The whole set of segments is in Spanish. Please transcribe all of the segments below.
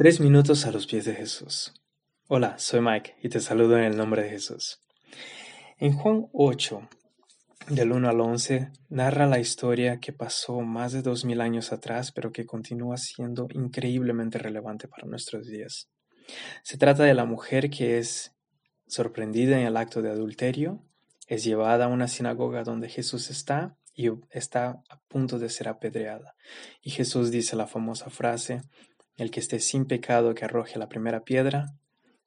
Tres minutos a los pies de Jesús. Hola, soy Mike y te saludo en el nombre de Jesús. En Juan 8, del 1 al 11, narra la historia que pasó más de dos mil años atrás, pero que continúa siendo increíblemente relevante para nuestros días. Se trata de la mujer que es sorprendida en el acto de adulterio, es llevada a una sinagoga donde Jesús está y está a punto de ser apedreada. Y Jesús dice la famosa frase, el que esté sin pecado que arroje la primera piedra.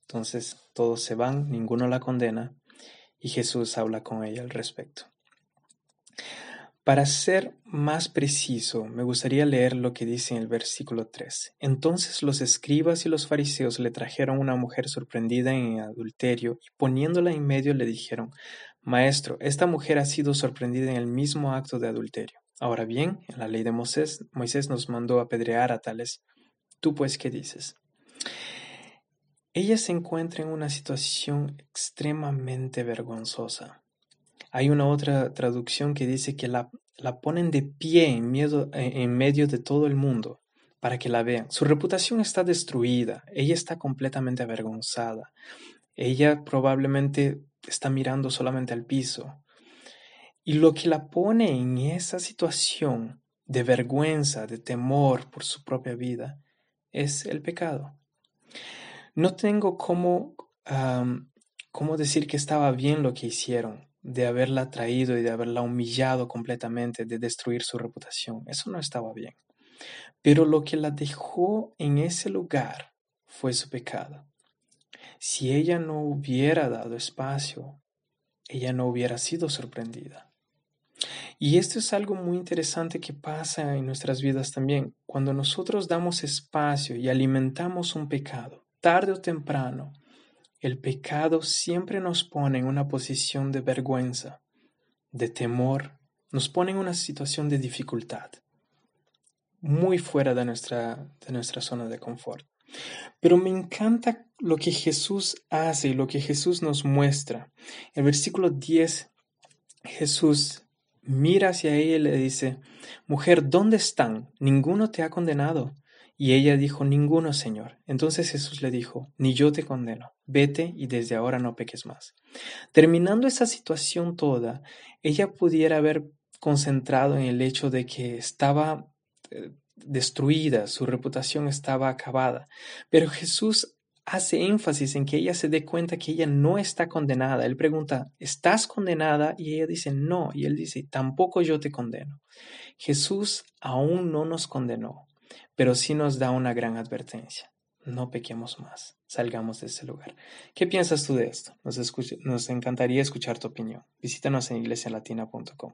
Entonces todos se van, ninguno la condena y Jesús habla con ella al respecto. Para ser más preciso, me gustaría leer lo que dice en el versículo 3. Entonces los escribas y los fariseos le trajeron una mujer sorprendida en adulterio y poniéndola en medio le dijeron, Maestro, esta mujer ha sido sorprendida en el mismo acto de adulterio. Ahora bien, en la ley de Moisés, Moisés nos mandó apedrear a tales ¿Tú pues qué dices? Ella se encuentra en una situación extremadamente vergonzosa. Hay una otra traducción que dice que la, la ponen de pie en, miedo, en medio de todo el mundo para que la vean. Su reputación está destruida, ella está completamente avergonzada. Ella probablemente está mirando solamente al piso. Y lo que la pone en esa situación de vergüenza, de temor por su propia vida, es el pecado. No tengo cómo, cómo decir que estaba bien lo que hicieron, de haberla traído y de haberla humillado completamente, de destruir su reputación. Eso no estaba bien. Pero lo que la dejó en ese lugar fue su pecado. Si ella no hubiera dado espacio, ella no hubiera sido sorprendida. Y esto es algo muy interesante que pasa en nuestras vidas también. Cuando nosotros damos espacio y alimentamos un pecado, tarde o temprano, el pecado siempre nos pone en una posición de vergüenza, de temor, nos pone en una situación de dificultad, muy fuera de nuestra, de nuestra zona de confort. Pero me encanta lo que Jesús hace y lo que Jesús nos muestra. El versículo 10, Jesús mira hacia ella y le dice, Mujer, ¿dónde están? Ninguno te ha condenado. Y ella dijo, Ninguno, Señor. Entonces Jesús le dijo, Ni yo te condeno. Vete y desde ahora no peques más. Terminando esa situación toda, ella pudiera haber concentrado en el hecho de que estaba eh, destruida, su reputación estaba acabada. Pero Jesús hace énfasis en que ella se dé cuenta que ella no está condenada. Él pregunta, ¿estás condenada? Y ella dice, no. Y él dice, tampoco yo te condeno. Jesús aún no nos condenó, pero sí nos da una gran advertencia. No pequemos más, salgamos de ese lugar. ¿Qué piensas tú de esto? Nos, nos encantaría escuchar tu opinión. Visítanos en iglesialatina.com.